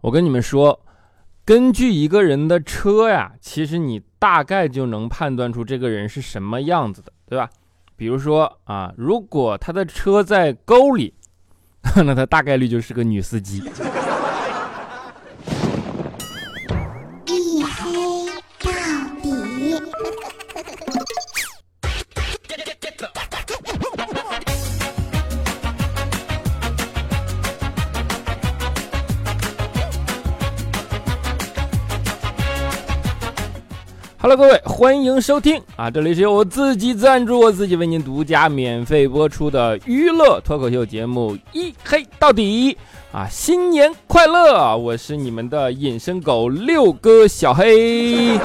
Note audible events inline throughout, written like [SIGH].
我跟你们说，根据一个人的车呀，其实你大概就能判断出这个人是什么样子的，对吧？比如说啊，如果他的车在沟里，[LAUGHS] 那他大概率就是个女司机。哈喽各位，欢迎收听啊！这里是由我自己赞助，我自己为您独家免费播出的娱乐脱口秀节目《一黑到底》啊！新年快乐！我是你们的隐身狗六哥小黑。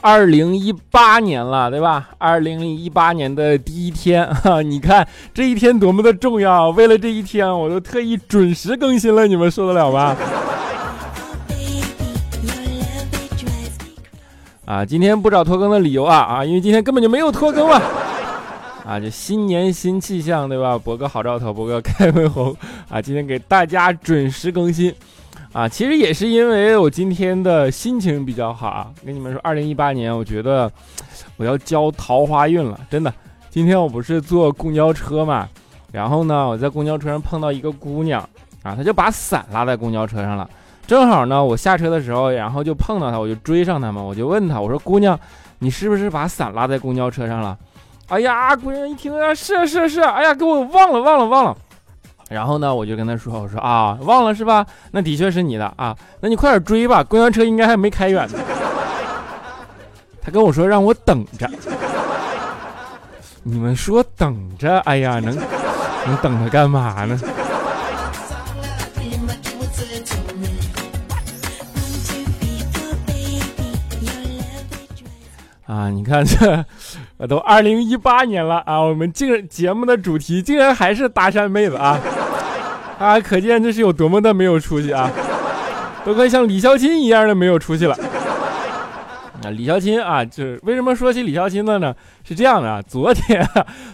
二零一八年了，对吧？二零一八年的第一天，哈，[LAUGHS] 你看这一天多么的重要！为了这一天，我都特意准时更新了，你们受得了吗？啊，今天不找拖更的理由啊啊，因为今天根本就没有拖更嘛！啊，这新年新气象，对吧？博个好兆头，博个开门红啊！今天给大家准时更新。啊，其实也是因为我今天的心情比较好啊。跟你们说，二零一八年，我觉得我要交桃花运了，真的。今天我不是坐公交车嘛，然后呢，我在公交车上碰到一个姑娘啊，她就把伞拉在公交车上了。正好呢，我下车的时候，然后就碰到她，我就追上她嘛，我就问她，我说：“姑娘，你是不是把伞拉在公交车上了？”哎呀，姑娘一听啊，是是是，哎呀，给我忘了忘了忘了。然后呢，我就跟他说：“我说啊，忘了是吧？那的确是你的啊，那你快点追吧，公交车应该还没开远呢。[LAUGHS] ”他跟我说让我等着。[LAUGHS] 你们说等着？哎呀，能能等着干嘛呢？[LAUGHS] 啊，你看这。啊，都二零一八年了啊！我们竟然节目的主题竟然还是搭讪妹子啊！啊，可见这是有多么的没有出息啊！都快像李孝钦一样的没有出息了。啊，李孝钦啊，就是为什么说起李孝钦的呢？是这样的啊，昨天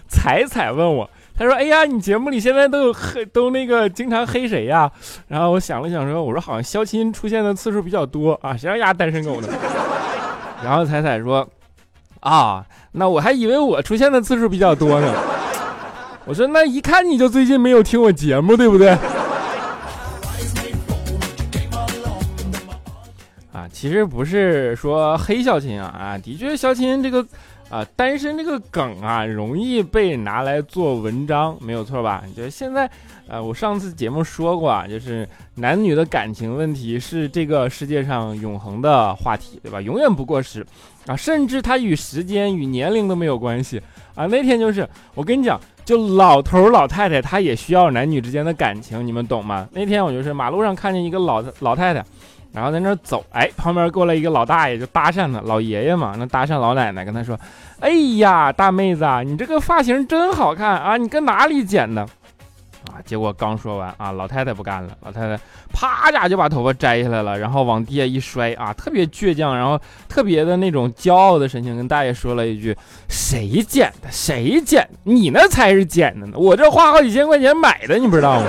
彩彩问我，他说：“哎呀，你节目里现在都有黑，都那个经常黑谁呀？”然后我想了想说：“我说好像肖钦出现的次数比较多啊，谁让丫单身狗呢？” [LAUGHS] 然后彩彩说。啊，那我还以为我出现的次数比较多呢。我说那一看你就最近没有听我节目，对不对？其实不是说黑肖钦啊啊，的确肖钦这个啊单身这个梗啊容易被拿来做文章，没有错吧？就现在。呃，我上次节目说过啊，就是男女的感情问题是这个世界上永恒的话题，对吧？永远不过时啊，甚至它与时间与年龄都没有关系啊。那天就是我跟你讲，就老头老太太他也需要男女之间的感情，你们懂吗？那天我就是马路上看见一个老老太太，然后在那走，哎，旁边过来一个老大爷就搭讪他，老爷爷嘛，那搭讪老奶奶跟他说：“哎呀，大妹子啊，你这个发型真好看啊，你搁哪里剪的？”啊！结果刚说完啊，老太太不干了，老太太啪家就把头发摘下来了，然后往地下一摔啊，特别倔强，然后特别的那种骄傲的神情，跟大爷说了一句：“谁剪的？谁剪？你那才是剪的呢！我这花好几千块钱买的，你不知道吗？”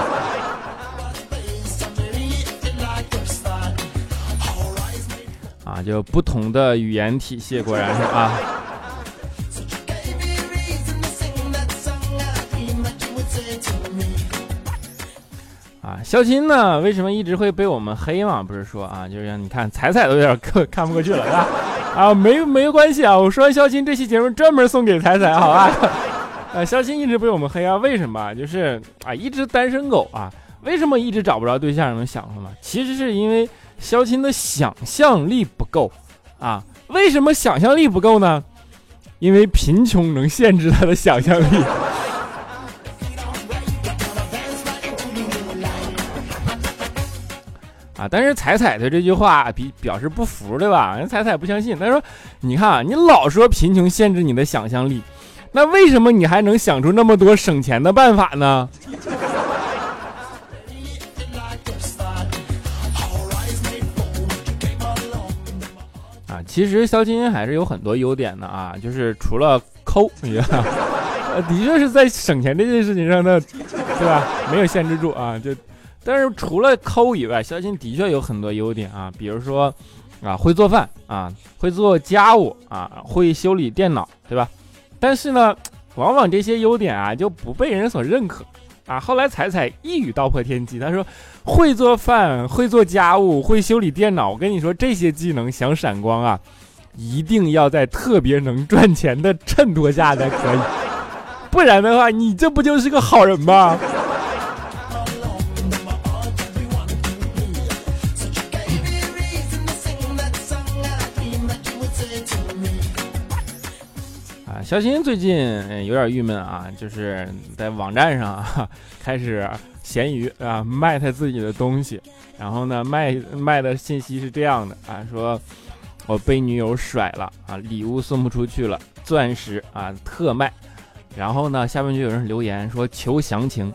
啊，就不同的语言体系，果然是啊。啊肖钦呢？为什么一直会被我们黑嘛？不是说啊，就是让你看彩彩都有点 [LAUGHS] 看看不过去了，是吧？啊，没没关系啊。我说完肖钦这期节目专门送给彩彩，好吧？啊，[LAUGHS] 肖钦一直被我们黑啊？为什么？就是啊，一只单身狗啊，为什么一直找不着对象？你们想出吗？其实是因为肖钦的想象力不够啊。为什么想象力不够呢？因为贫穷能限制他的想象力。啊！但是彩彩的这句话比表示不服，对吧？人彩彩不相信，他说：“你看，你老说贫穷限制你的想象力，那为什么你还能想出那么多省钱的办法呢？”啊，其实肖金还是有很多优点的啊，就是除了抠，呃，的确是在省钱这件事情上呢，对吧？没有限制住啊，就，但是除了抠以外，肖金的确有很多优点啊，比如说啊，会做饭啊，会做家务啊，会修理电脑，对吧？但是呢，往往这些优点啊就不被人所认可啊。后来彩彩一语道破天机，他说会做饭，会做家务，会修理电脑。我跟你说，这些技能想闪光啊，一定要在特别能赚钱的衬托下才可以，不然的话，你这不就是个好人吗？小新最近有点郁闷啊，就是在网站上啊 [LAUGHS] 开始闲鱼啊卖他自己的东西，然后呢卖卖的信息是这样的啊，说我被女友甩了啊，礼物送不出去了，钻石啊特卖，然后呢下面就有人留言说求详情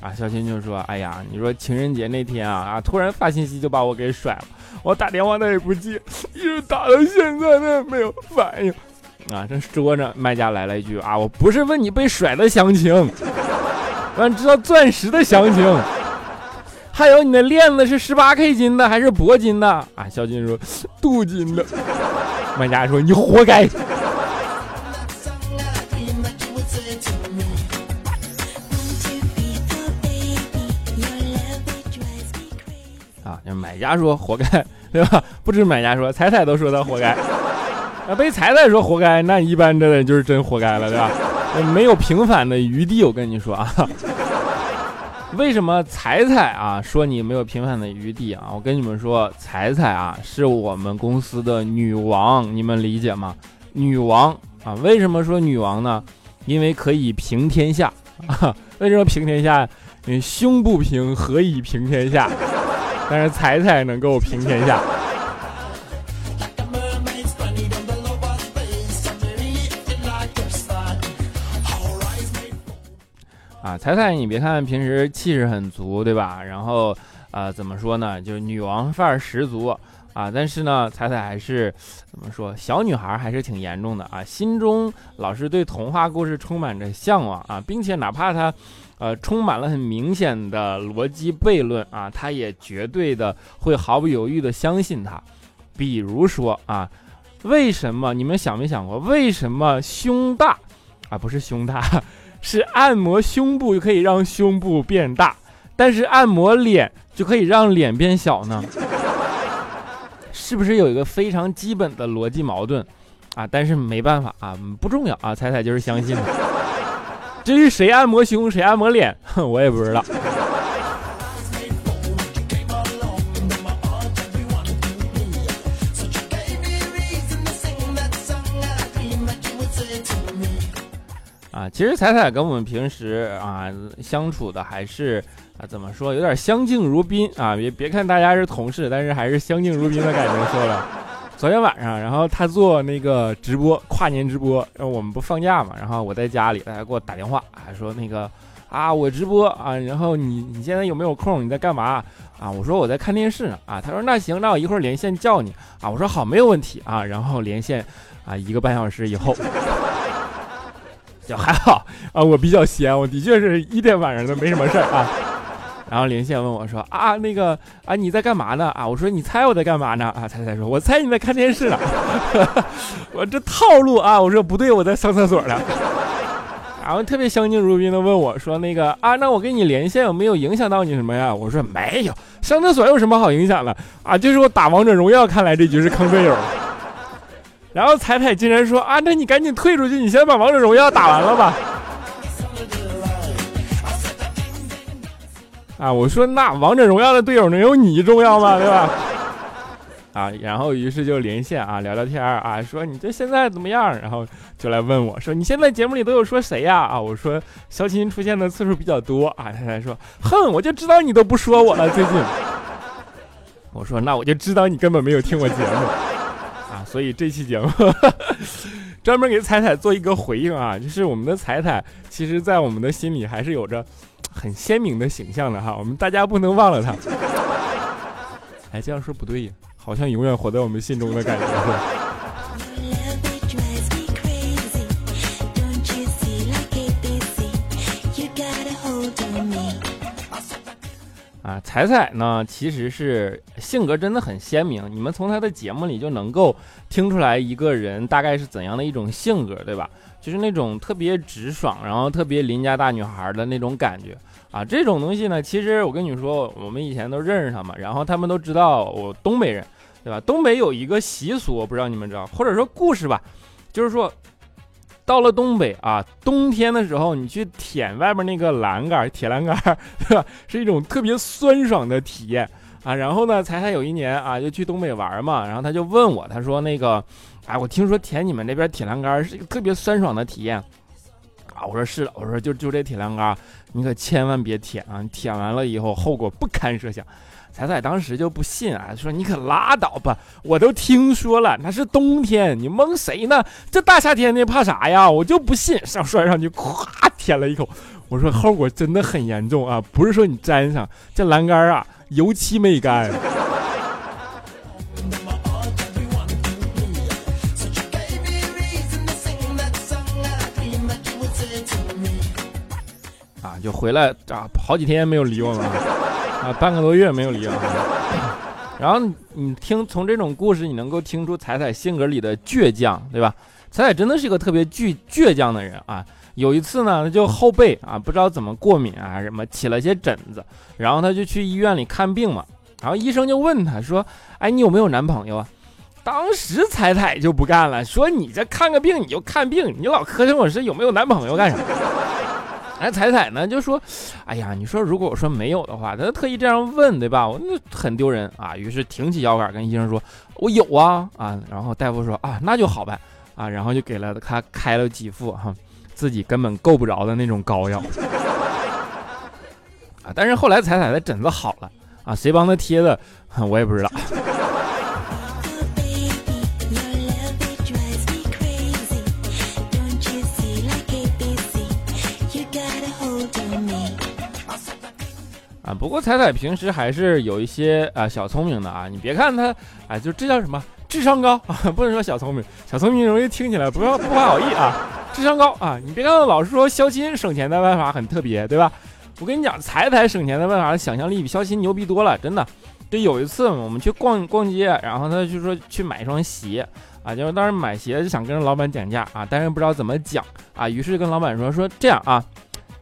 啊，小新就说哎呀，你说情人节那天啊啊突然发信息就把我给甩了，我打电话他也不接，一直打到现在他也没有反应。啊，正说着，卖家来了一句：“啊，我不是问你被甩的详情，我想知道钻石的详情，还有你的链子是十八 K 金的还是铂金的？”啊，小金说：“镀金的。”卖家说：“你活该。”啊，那买家说：“活该，对吧？”不止买家说，彩彩都说他活该。那被彩彩说活该，那一般真的就是真活该了，对吧？没有平反的余地，我跟你说啊。为什么彩彩啊说你没有平反的余地啊？我跟你们说，彩彩啊是我们公司的女王，你们理解吗？女王啊，为什么说女王呢？因为可以平天下啊。[LAUGHS] 为什么平天下？胸不平，何以平天下？但是彩彩能够平天下。彩彩，你别看平时气势很足，对吧？然后，呃，怎么说呢？就是女王范儿十足啊。但是呢，彩彩还是怎么说？小女孩还是挺严重的啊，心中老是对童话故事充满着向往啊，并且哪怕她，呃，充满了很明显的逻辑悖论啊，她也绝对的会毫不犹豫的相信他。比如说啊，为什么你们想没想过，为什么胸大啊？不是胸大。是按摩胸部就可以让胸部变大，但是按摩脸就可以让脸变小呢？[LAUGHS] 是不是有一个非常基本的逻辑矛盾啊？但是没办法啊，不重要啊，彩彩就是相信了。至于谁按摩胸，谁按摩脸，哼 [LAUGHS] 我也不知道。其实彩彩跟我们平时啊相处的还是啊怎么说，有点相敬如宾啊。别别看大家是同事，但是还是相敬如宾的感觉。说了，昨天晚上，然后他做那个直播，跨年直播，然后我们不放假嘛，然后我在家里，大家给我打电话，还说那个啊我直播啊，然后你你现在有没有空？你在干嘛啊？我说我在看电视呢。啊，他说那行，那我一会儿连线叫你啊。我说好，没有问题啊。然后连线啊，一个半小时以后。就还好啊，我比较闲，我的确是一天晚上都没什么事儿啊。然后连线问我说啊，那个啊，你在干嘛呢？啊，我说你猜我在干嘛呢？啊，猜猜说，我猜你在看电视呢。[LAUGHS] 我这套路啊，我说不对，我在上厕所呢。然后特别相敬如宾的问我说，那个啊，那我跟你连线有没有影响到你什么呀？我说没有，上厕所有什么好影响的啊？就是我打王者荣耀，看来这局是坑队友。然后彩彩竟然说啊，那你赶紧退出去，你先把王者荣耀打完了吧。啊，我说那王者荣耀的队友能有你重要吗？对吧？啊，然后于是就连线啊，聊聊天啊，说你这现在怎么样？然后就来问我说，你现在节目里都有说谁呀？啊，我说肖钦出现的次数比较多啊。彩彩说，哼，我就知道你都不说我了最近。我说那我就知道你根本没有听我节目。所以这期节目专门给彩彩做一个回应啊，就是我们的彩彩，其实，在我们的心里还是有着很鲜明的形象的哈，我们大家不能忘了他。哎，这样说不对呀，好像永远活在我们心中的感觉。彩彩呢其实是性格真的很鲜明，你们从她的节目里就能够听出来一个人大概是怎样的一种性格，对吧？就是那种特别直爽，然后特别邻家大女孩的那种感觉啊。这种东西呢，其实我跟你说，我们以前都认识她嘛，然后他们都知道我东北人，对吧？东北有一个习俗，我不知道你们知道，或者说故事吧，就是说。到了东北啊，冬天的时候，你去舔外面那个栏杆，铁栏杆，对吧？是一种特别酸爽的体验啊。然后呢，才才有一年啊，就去东北玩嘛，然后他就问我，他说那个，哎，我听说舔你们那边铁栏杆是一个特别酸爽的体验我说是的，我说就就这铁栏杆，你可千万别舔啊，舔完了以后后果不堪设想。彩彩当时就不信啊，说你可拉倒吧，我都听说了，那是冬天，你蒙谁呢？这大夏天的怕啥呀？我就不信，上摔上去，咵舔了一口。我说后果真的很严重啊，不是说你粘上这栏杆啊，油漆没干。回来啊，好几天没有理我了。啊，半个多月没有理我。然后你听从这种故事，你能够听出彩彩性格里的倔强，对吧？彩彩真的是一个特别倔倔强的人啊。有一次呢，就后背啊，不知道怎么过敏啊，什么起了些疹子，然后他就去医院里看病嘛。然后医生就问他说：“哎，你有没有男朋友啊？”当时彩彩就不干了，说：“你这看个病你就看病，你老磕碜我是有没有男朋友干啥？”哎，彩彩呢就说：“哎呀，你说如果我说没有的话，他特意这样问，对吧？我那很丢人啊。”于是挺起腰杆跟医生说：“我有啊啊！”然后大夫说：“啊，那就好呗啊！”然后就给了他开了几副哈自己根本够不着的那种膏药啊。但是后来彩彩的疹子好了啊，谁帮他贴的我也不知道。啊，不过彩彩平时还是有一些啊小聪明的啊，你别看他，哎，就这叫什么智商高啊，[LAUGHS] 不能说小聪明，小聪明容易听起来不要不怀好意啊，智商高啊，你别看老是说肖钦省钱的办法很特别，对吧？我跟你讲，彩彩省钱的办法，想象力比肖钦牛逼多了，真的。就有一次我们去逛逛街，然后他就说去买一双鞋啊，就是当时买鞋就想跟老板讲价啊，但是不知道怎么讲啊，于是跟老板说说这样啊，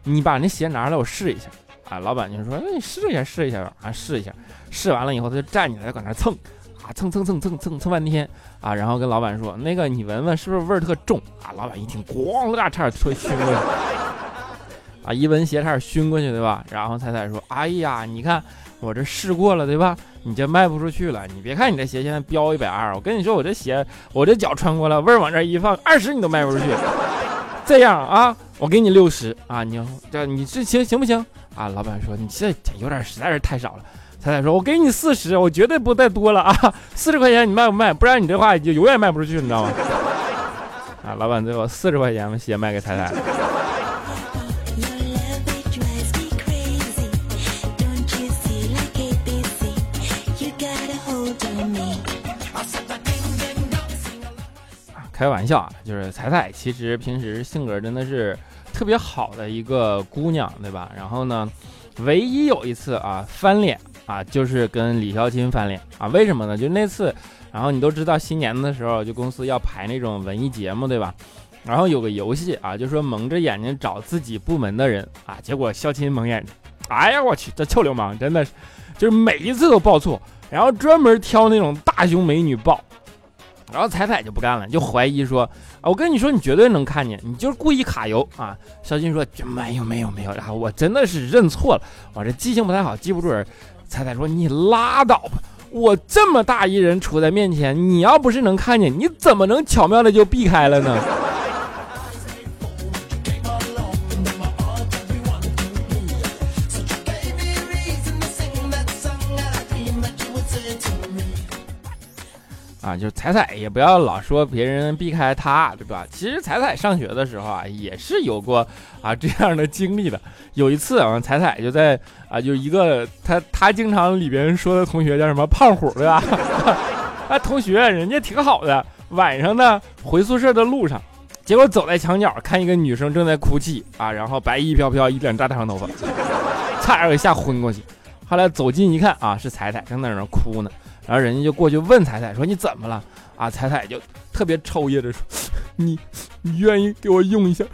你把那鞋拿出来我试一下。啊，老板就说：“那你试一下，试一下吧。”啊，试一下，试完了以后，他就站起来搁那蹭，啊，蹭蹭蹭蹭蹭蹭半天，啊，然后跟老板说：“那个你闻闻，是不是味儿特重？”啊，老板一听，咣啦，差点吹熏过去。啊，一闻鞋差点熏过去，对吧？然后彩彩说：“哎呀，你看我这试过了，对吧？你这卖不出去了。你别看你这鞋现在标一百二，我跟你说，我这鞋我这脚穿过了，味儿往这一放，二十你都卖不出去。[LAUGHS] 这样啊，我给你六十啊，你这你这行行不行？”啊，老板说你这有点实在是太少了。彩彩说：“我给你四十，我绝对不再多了啊！四十块钱你卖不卖？不然你这话就永远卖不出去，你知道吗？”啊，老板最后四十块钱把鞋卖给彩彩。开玩笑啊，就是彩彩其实平时性格真的是。特别好的一个姑娘，对吧？然后呢，唯一有一次啊翻脸啊，就是跟李孝钦翻脸啊。为什么呢？就那次，然后你都知道，新年的时候就公司要排那种文艺节目，对吧？然后有个游戏啊，就说蒙着眼睛找自己部门的人啊。结果孝钦蒙眼睛，哎呀，我去，这臭流氓真的是，就是每一次都报错，然后专门挑那种大胸美女报。然后彩彩就不干了，就怀疑说：“啊，我跟你说，你绝对能看见，你就是故意卡油啊！”小金说：“没有，没有，没有。”然后我真的是认错了，我这记性不太好，记不住人。彩彩说：“你拉倒吧，我这么大一人杵在面前，你要不是能看见，你怎么能巧妙的就避开了呢？”啊，就是彩彩也不要老说别人避开他，对吧？其实彩彩上学的时候啊，也是有过啊这样的经历的。有一次啊，彩彩就在啊，就一个他他经常里边说的同学叫什么胖虎，对吧？[LAUGHS] 啊，同学人家挺好的，晚上呢回宿舍的路上，结果走在墙角看一个女生正在哭泣啊，然后白衣飘飘，一脸大长头发，[LAUGHS] 差点给吓昏过去。后来走近一看啊，是彩彩正在那哭呢。然后人家就过去问彩彩说：“你怎么了？”啊，彩彩就特别抽噎着说：“你你愿意给我用一下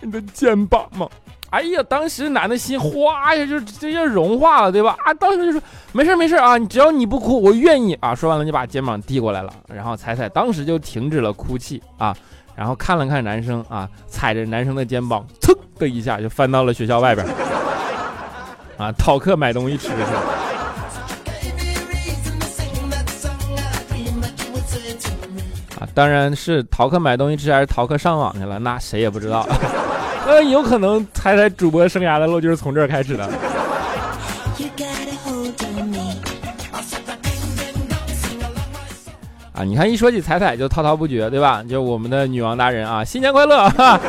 你的肩膀吗？”哎呀，当时男的心哗一下就直接融化了，对吧？啊，当时就说：“没事没事啊，只要你不哭，我愿意啊。”说完了就把肩膀递过来了。然后彩彩当时就停止了哭泣啊，然后看了看男生啊，踩着男生的肩膀，噌的一下就翻到了学校外边。[LAUGHS] 啊，逃课买东西吃去了。当然是逃课买东西吃，还是逃课上网去了，那谁也不知道。[LAUGHS] 呃，有可能彩彩主播生涯的路就是从这儿开始的。啊，你看一说起彩彩就滔滔不绝，对吧？就我们的女王大人啊，新年快乐！哈，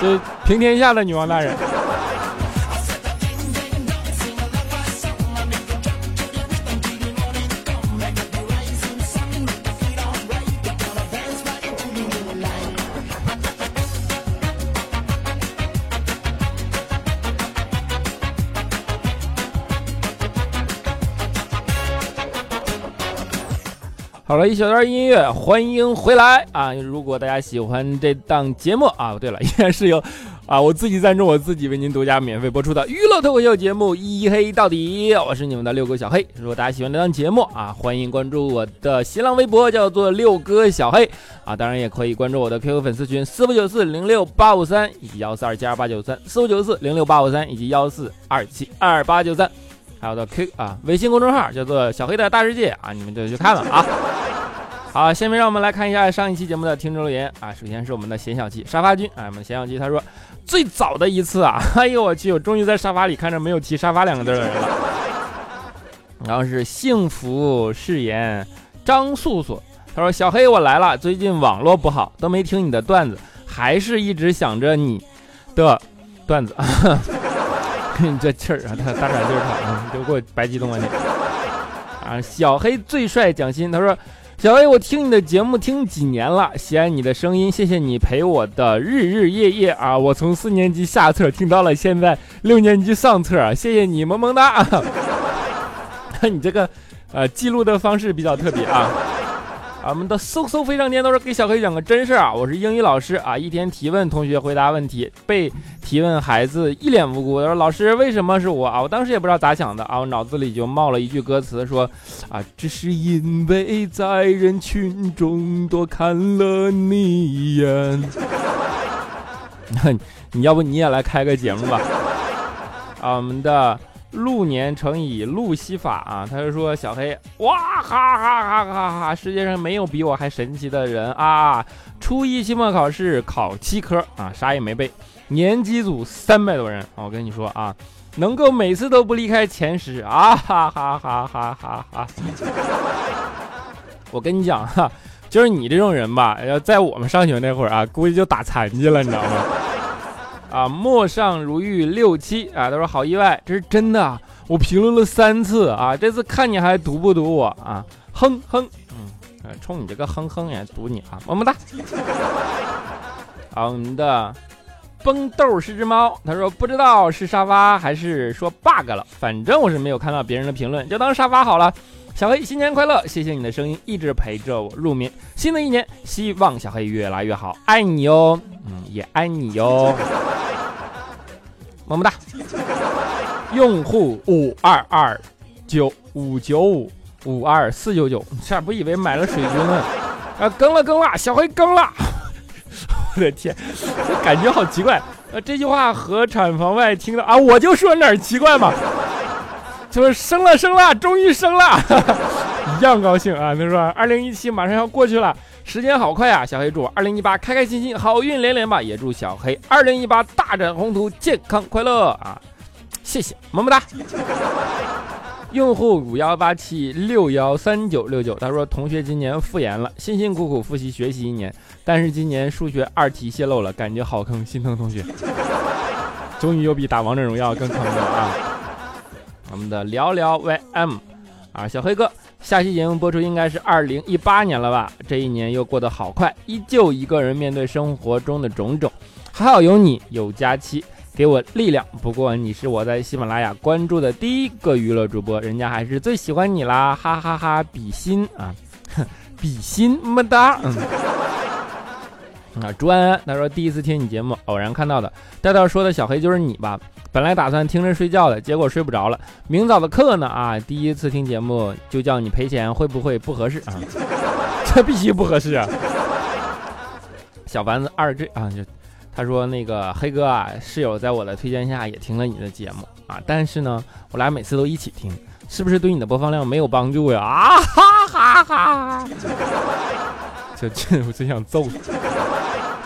就平天下的女王大人。一小段音乐，欢迎回来啊！如果大家喜欢这档节目啊，对了，依然是由啊我自己赞助，我自己为您独家免费播出的娱乐脱口秀节目《一黑到底》，我是你们的六哥小黑。如果大家喜欢这档节目啊，欢迎关注我的新浪微博，叫做六哥小黑啊，当然也可以关注我的 QQ 粉丝群四五九四零六八五三以及幺四二七二八九三四五九四零六八五三以及幺四二七二八九三。还有的 Q 啊，微信公众号叫做小黑的大世界啊，你们就去看了啊。好，下面让我们来看一下上一期节目的听众留言啊。首先是我们的贤小七沙发君啊，我们的贤小七他说最早的一次啊，[LAUGHS] 哎呦我去，我终于在沙发里看着没有提沙发两个字的人了。[LAUGHS] 然后是幸福誓言张素素，他说小黑我来了，最近网络不好，都没听你的段子，还是一直想着你的段子啊。你 [LAUGHS] 这气儿啊，大大喘气儿啊，你就给我白激动啊你！啊，小黑最帅蒋欣，他说：“小薇，我听你的节目听几年了，喜爱你的声音，谢谢你陪我的日日夜夜啊！我从四年级下册听到了现在六年级上册，谢谢你，萌萌哒！[LAUGHS] 你这个呃记录的方式比较特别啊。”我们的嗖嗖飞上天都是给小黑讲个真事啊！我是英语老师啊，一天提问同学回答问题，被提问孩子一脸无辜。他说：“老师，为什么是我啊？”我当时也不知道咋想的啊，我脑子里就冒了一句歌词，说：“啊，只是因为在人群中多看了你一眼。[LAUGHS] ”那你要不你也来开个节目吧？啊，我们的。路年乘以路西法啊，他就说小黑，哇哈哈哈哈哈！世界上没有比我还神奇的人啊！初一期末考试考七科啊，啥也没背，年级组三百多人啊，我跟你说啊，能够每次都不离开前十啊哈哈哈哈哈哈！我跟你讲哈，就是你这种人吧，要在我们上学那会儿啊，估计就打残疾了，你知道吗？啊，陌上如玉六七啊，他说好意外，这是真的，我评论了三次啊，这次看你还读不读我啊？哼哼，嗯，冲你这个哼哼也读你啊，么么哒。好，我们的崩豆是只猫，他说不知道是沙发还是说 bug 了，反正我是没有看到别人的评论，就当沙发好了。小黑新年快乐，谢谢你的声音一直陪着我入眠。新的一年，希望小黑越来越好，爱你哟，嗯，也爱你哟。么么哒！用户五二二九五九五五二四九九，这不以为买了水军呢。啊，更了更了，小黑更了！[LAUGHS] 我的天，这感觉好奇怪。呃，这句话和产房外听的啊，我就说哪儿奇怪嘛，就是生了生了，终于生了，[LAUGHS] 一样高兴啊！他说二零一七马上要过去了。时间好快啊！小黑祝二零一八开开心心，好运连连吧！也祝小黑二零一八大展宏图，健康快乐啊！谢谢，么么哒。[LAUGHS] 用户五幺八七六幺三九六九，他说同学今年复研了，辛辛苦苦复习学习一年，但是今年数学二题泄露了，感觉好坑，心疼同学。[LAUGHS] 终于有比打王者荣耀更坑的了啊！我们的聊聊 YM 啊，小黑哥。下期节目播出应该是二零一八年了吧？这一年又过得好快，依旧一个人面对生活中的种种，还好有你，有佳期，给我力量。不过你是我在喜马拉雅关注的第一个娱乐主播，人家还是最喜欢你啦，哈哈哈！比心啊，比心么哒。嗯。啊，朱安安他说第一次听你节目，偶然看到的，带道说的小黑就是你吧？本来打算听着睡觉的，结果睡不着了。明早的课呢？啊，第一次听节目就叫你赔钱，会不会不合适啊？[LAUGHS] 这必须不合适啊！小丸子二 G 啊，就他说那个黑哥啊，室友在我的推荐下也听了你的节目啊，但是呢，我俩每次都一起听，是不是对你的播放量没有帮助呀？啊哈哈哈！[LAUGHS] 这这，[LAUGHS] 我真想揍。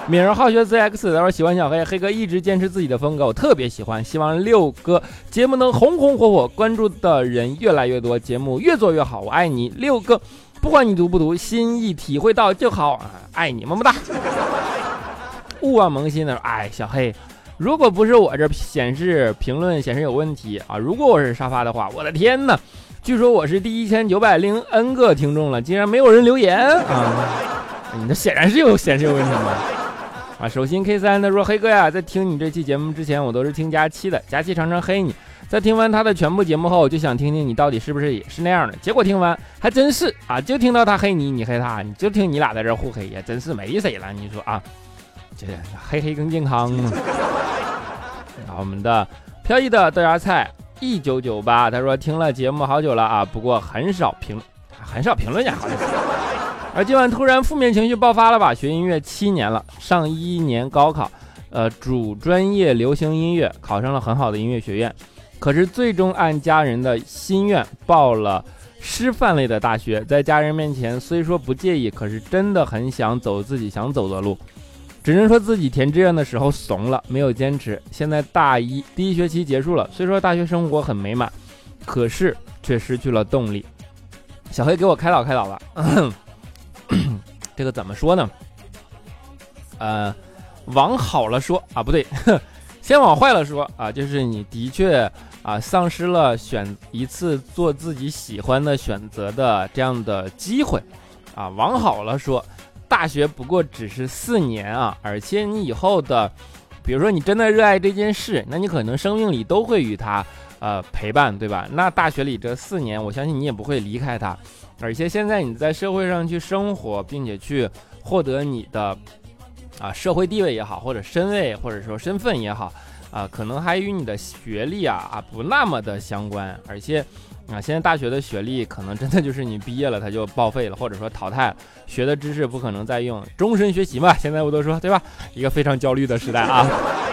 敏儿好学 ZX，他说喜欢小黑，黑哥一直坚持自己的风格，我特别喜欢，希望六哥节目能红红火火，关注的人越来越多，节目越做越好，我爱你，六哥，不管你读不读，心意体会到就好，爱你，么么哒。勿忘萌新的说，哎，小黑，如果不是我这显示评论显示有问题啊，如果我是沙发的话，我的天呐，据说我是第一千九百零 N 个听众了，竟然没有人留言啊，你这显然是有显示有问题吗？啊，手心 K 三他说：“黑哥呀，在听你这期节目之前，我都是听佳期的。佳期常常黑你，在听完他的全部节目后，我就想听听你到底是不是也是那样的。结果听完还真是啊，就听到他黑你，你黑他，你就听你俩在这互黑呀，真是没谁了。你说啊，这黑黑更健康。啊，我们的飘逸的豆芽菜一九九八他说听了节目好久了啊，不过很少评很少评论呀，好像。”而今晚突然负面情绪爆发了吧？学音乐七年了，上一年高考，呃，主专业流行音乐，考上了很好的音乐学院，可是最终按家人的心愿报了师范类的大学。在家人面前虽说不介意，可是真的很想走自己想走的路，只能说自己填志愿的时候怂了，没有坚持。现在大一第一学期结束了，虽说大学生活很美满，可是却失去了动力。小黑给我开导开导吧。[LAUGHS] [CLEARS THROAT] 这个怎么说呢？呃，往好了说啊，不对，[LAUGHS] 先往坏了说啊，就是你的确啊，丧失了选一次做自己喜欢的选择的这样的机会啊。往好了说，大学不过只是四年啊，而且你以后的，比如说你真的热爱这件事，那你可能生命里都会与他呃陪伴，对吧？那大学里这四年，我相信你也不会离开他。而且现在你在社会上去生活，并且去获得你的啊社会地位也好，或者身位或者说身份也好，啊，可能还与你的学历啊啊不那么的相关。而且啊，现在大学的学历可能真的就是你毕业了它就报废了，或者说淘汰了，学的知识不可能再用，终身学习嘛。现在我都说对吧？一个非常焦虑的时代啊。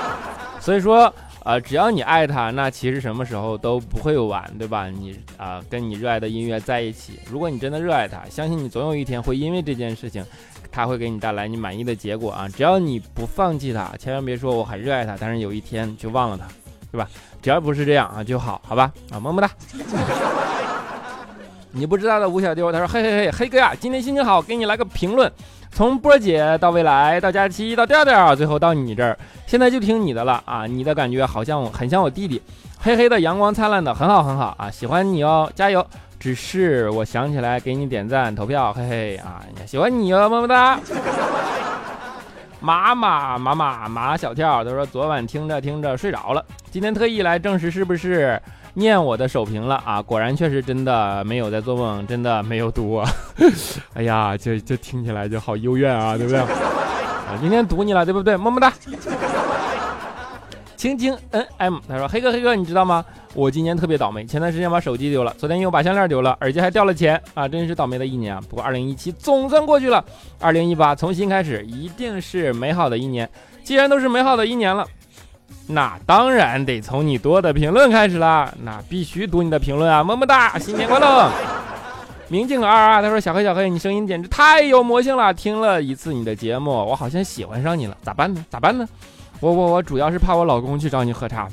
[LAUGHS] 所以说。啊，只要你爱他，那其实什么时候都不会晚，对吧？你啊，跟你热爱的音乐在一起，如果你真的热爱他，相信你总有一天会因为这件事情，他会给你带来你满意的结果啊！只要你不放弃他，千万别说我很热爱他，但是有一天就忘了他，对吧？只要不是这样啊就好，好吧？啊，么么哒。[LAUGHS] 你不知道的吴小丢，他说：嘿嘿嘿，黑哥呀，今天心情好，给你来个评论。从波姐到未来，到佳期，到调调，最后到你这儿，现在就听你的了啊！你的感觉好像很像我弟弟，黑黑的，阳光灿烂的，很好很好啊！喜欢你哦，加油！只是我想起来给你点赞投票，嘿嘿啊！喜欢你哦，么么哒！马马马马马小跳他说昨晚听着听着睡着了，今天特意来证实是不是？念我的首评了啊！果然确实真的没有在做梦，真的没有读。[LAUGHS] 哎呀，这这听起来就好幽怨啊，对不对？[LAUGHS] 啊，今天读你了，对不对？么么哒。青青 N M 他说：“黑哥黑哥，你知道吗？我今年特别倒霉，前段时间把手机丢了，昨天又把项链丢了，耳机还掉了钱啊！真是倒霉的一年啊！不过二零一七总算过去了，二零一八重新开始，一定是美好的一年。既然都是美好的一年了。”那当然得从你多的评论开始了，那必须读你的评论啊！么么哒，新年快乐！[LAUGHS] 明镜二啊，他说小黑小黑，你声音简直太有魔性了，听了一次你的节目，我好像喜欢上你了，咋办呢？咋办呢？我我我主要是怕我老公去找你喝茶，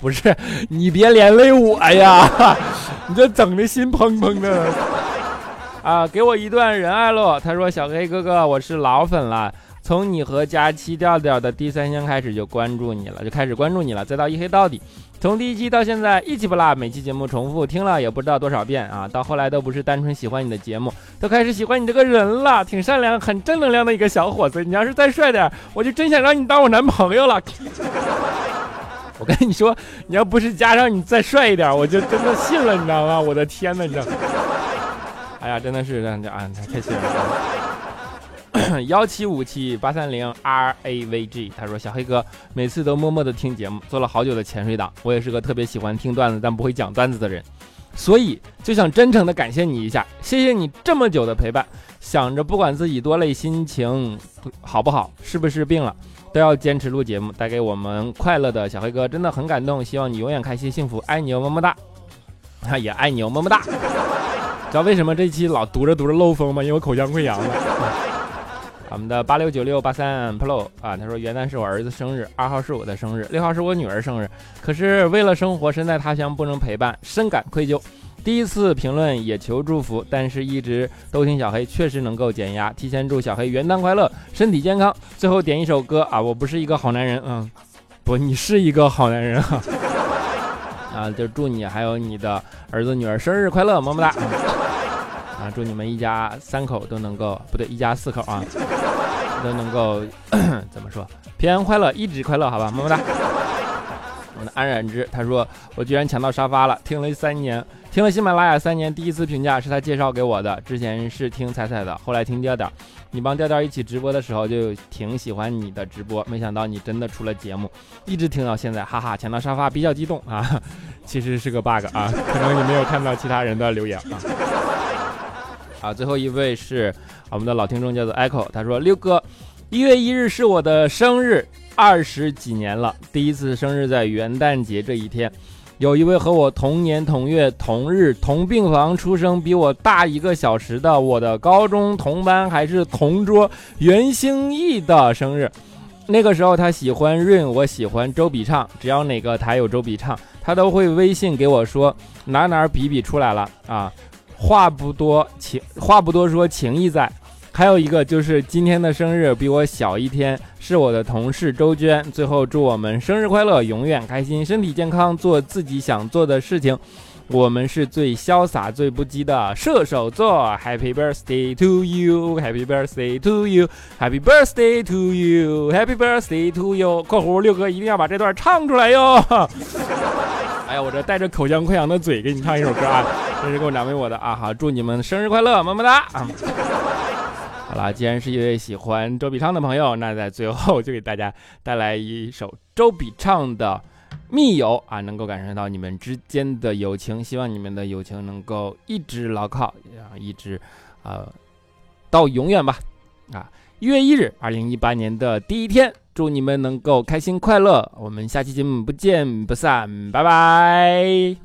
不是你别连累我呀，[LAUGHS] 你这整的心砰砰的啊！给我一段仁爱喽，他说小黑哥哥，我是老粉了。从你和佳期调调的第三香开始就关注你了，就开始关注你了，再到一黑到底，从第一期到现在一期不落，每期节目重复听了也不知道多少遍啊，到后来都不是单纯喜欢你的节目，都开始喜欢你这个人了，挺善良、很正能量的一个小伙子。你要是再帅点，我就真想让你当我男朋友了。我跟你说，你要不是加上你再帅一点，我就真的信了，你知道吗？我的天哪，你知道吗？哎呀，真的是这样，啊，太开心了。[COUGHS] 幺七五七八三零 R A V G，他说小黑哥每次都默默的听节目，做了好久的潜水党。我也是个特别喜欢听段子但不会讲段子的人，所以就想真诚的感谢你一下，谢谢你这么久的陪伴。想着不管自己多累，心情好不好，是不是病了。都要坚持录节目，带给我们快乐的小黑哥真的很感动。希望你永远开心幸福，爱你哦，么么哒！也爱你哦，么么哒！[LAUGHS] 知道为什么这期老读着读着漏风吗？因为我口腔溃疡了。我们的八六九六八三 Pro 啊，他说元旦是我儿子生日，二号是我的生日，六号是我女儿生日。可是为了生活，身在他乡不能陪伴，深感愧疚。第一次评论也求祝福，但是一直都听小黑，确实能够减压。提前祝小黑元旦快乐，身体健康。最后点一首歌啊，我不是一个好男人，嗯，不，你是一个好男人啊，[LAUGHS] 啊，就祝你还有你的儿子女儿生日快乐，么么哒，啊，祝你们一家三口都能够，不对，一家四口啊，都能够 [COUGHS] 怎么说，平安快乐，一直快乐，好吧，么么哒。我的安然之他说，我居然抢到沙发了，听了三年。听了喜马拉雅三年，第一次评价是他介绍给我的。之前是听彩彩的，后来听调调。你帮调调一起直播的时候，就挺喜欢你的直播。没想到你真的出了节目，一直听到现在，哈哈！抢到沙发比较激动啊，[LAUGHS] 其实是个 bug 啊，可能你没有看到其他人的留言啊。啊，最后一位是我们的老听众，叫做 Echo，他说：六哥，一月一日是我的生日，二十几年了，第一次生日在元旦节这一天。有一位和我同年同月同日同病房出生，比我大一个小时的我的高中同班还是同桌袁兴义的生日。那个时候他喜欢润，我喜欢周笔畅，只要哪个台有周笔畅，他都会微信给我说哪哪比比出来了啊。话不多情，话不多说，情意在。还有一个就是今天的生日比我小一天，是我的同事周娟。最后祝我们生日快乐，永远开心，身体健康，做自己想做的事情。我们是最潇洒、最不羁的射手座。Happy birthday to you，Happy birthday to you，Happy birthday to you，Happy birthday to you。括弧六哥一定要把这段唱出来哟。哎呀，我这带着口腔溃疡的嘴给你唱一首歌啊，这是给我难为我的啊。好，祝你们生日快乐，么么哒。好了，既然是一位喜欢周笔畅的朋友，那在最后就给大家带来一首周笔畅的《密友》啊，能够感受到你们之间的友情，希望你们的友情能够一直牢靠，啊，一直，呃，到永远吧。啊，一月一日，二零一八年的第一天，祝你们能够开心快乐。我们下期节目不见不散，拜拜。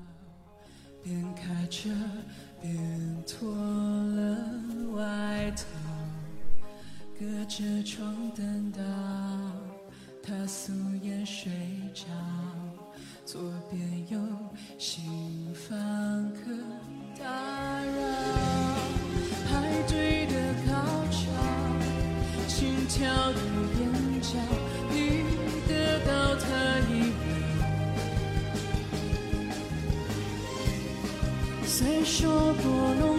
着，便脱了外套隔着窗等到他素颜睡着，左边有新房客打扰，排队的高潮，心跳说过路